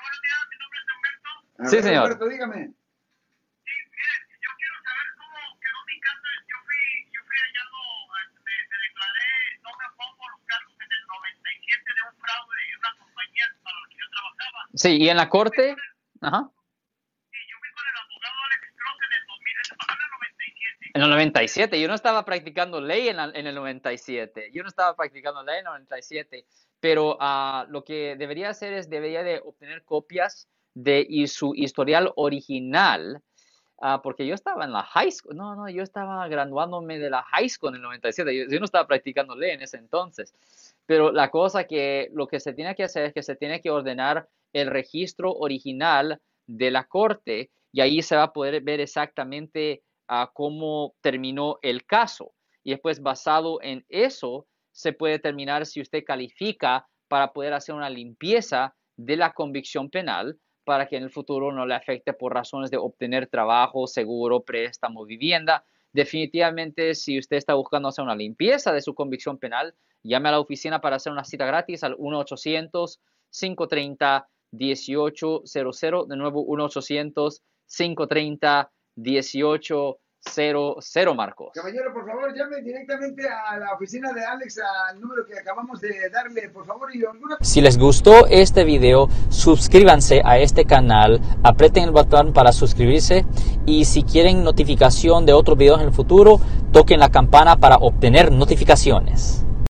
buenos días, mi nombre es Humberto. A Sí, ver, señor. Roberto, dígame. Sí, mire, yo quiero saber cómo quedó mi caso. Yo fui, yo fui hallado, eh, me, me declaré, no me pongo los cargos en el 97 de un fraude en una compañía para la que yo trabajaba. Sí, y en la corte, ajá, Y yo fui con el abogado Alex Cross en el 2000, eso pasó en el 97. En el 97, yo no estaba practicando ley en, la- en el 97, yo no estaba practicando ley en el 97, pero ah, lo que debería hacer es, debería de obtener copias de y su historial original, ah, porque yo estaba en la high school, no, no, yo estaba graduándome de la high school en el 97, yo, yo no estaba practicando ley en ese entonces, pero la cosa que lo que se tiene que hacer es que se tiene que ordenar el registro original de la corte y ahí se va a poder ver exactamente a cómo terminó el caso. Y después, basado en eso, se puede determinar si usted califica para poder hacer una limpieza de la convicción penal para que en el futuro no le afecte por razones de obtener trabajo, seguro, préstamo, vivienda. Definitivamente, si usted está buscando hacer una limpieza de su convicción penal, llame a la oficina para hacer una cita gratis al 1-800-530-1800. De nuevo, 1-800-530-1800, Marcos. Caballero, por favor, llame directamente a la oficina de Alex al número que acabamos de darle, por favor, y alguna Si les gustó este video, suscríbanse a este canal, aprieten el botón para suscribirse y si quieren notificación de otros videos en el futuro, toquen la campana para obtener notificaciones.